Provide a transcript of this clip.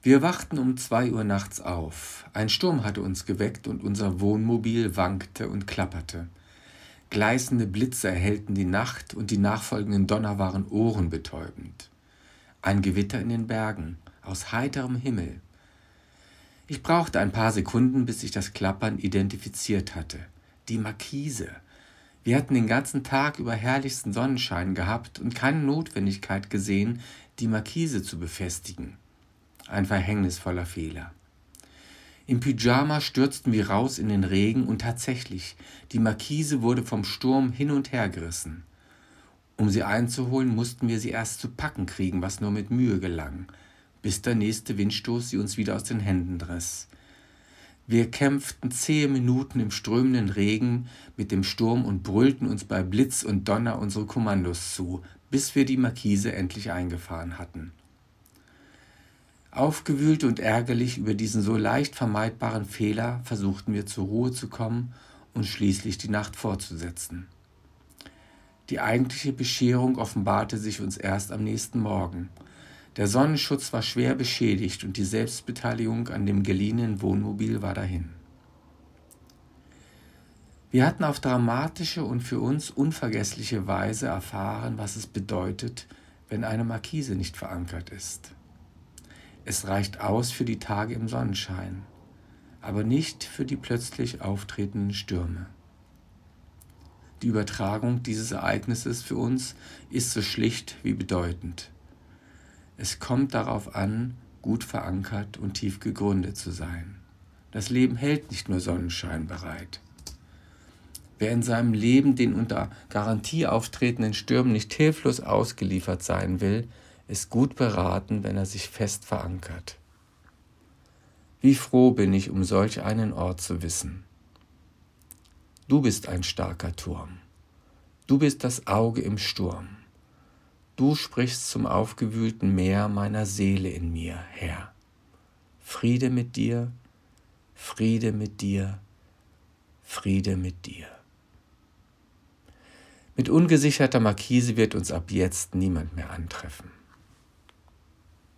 Wir wachten um zwei Uhr nachts auf. Ein Sturm hatte uns geweckt und unser Wohnmobil wankte und klapperte. Gleißende Blitze erhellten die Nacht und die nachfolgenden Donner waren ohrenbetäubend. Ein Gewitter in den Bergen, aus heiterem Himmel. Ich brauchte ein paar Sekunden, bis ich das Klappern identifiziert hatte. Die Markise. Wir hatten den ganzen Tag über herrlichsten Sonnenschein gehabt und keine Notwendigkeit gesehen, die Markise zu befestigen. Ein verhängnisvoller Fehler. Im Pyjama stürzten wir raus in den Regen und tatsächlich, die Markise wurde vom Sturm hin und her gerissen. Um sie einzuholen, mussten wir sie erst zu packen kriegen, was nur mit Mühe gelang bis der nächste Windstoß sie uns wieder aus den Händen riss. Wir kämpften zehn Minuten im strömenden Regen mit dem Sturm und brüllten uns bei Blitz und Donner unsere Kommandos zu, bis wir die Markise endlich eingefahren hatten. Aufgewühlt und ärgerlich über diesen so leicht vermeidbaren Fehler versuchten wir zur Ruhe zu kommen und schließlich die Nacht fortzusetzen. Die eigentliche Bescherung offenbarte sich uns erst am nächsten Morgen, der Sonnenschutz war schwer beschädigt und die Selbstbeteiligung an dem geliehenen Wohnmobil war dahin. Wir hatten auf dramatische und für uns unvergessliche Weise erfahren, was es bedeutet, wenn eine Markise nicht verankert ist. Es reicht aus für die Tage im Sonnenschein, aber nicht für die plötzlich auftretenden Stürme. Die Übertragung dieses Ereignisses für uns ist so schlicht wie bedeutend. Es kommt darauf an, gut verankert und tief gegründet zu sein. Das Leben hält nicht nur Sonnenschein bereit. Wer in seinem Leben den unter Garantie auftretenden Stürmen nicht hilflos ausgeliefert sein will, ist gut beraten, wenn er sich fest verankert. Wie froh bin ich, um solch einen Ort zu wissen. Du bist ein starker Turm. Du bist das Auge im Sturm. Du sprichst zum aufgewühlten Meer meiner Seele in mir, Herr. Friede mit dir, Friede mit dir, Friede mit dir. Mit ungesicherter Markise wird uns ab jetzt niemand mehr antreffen.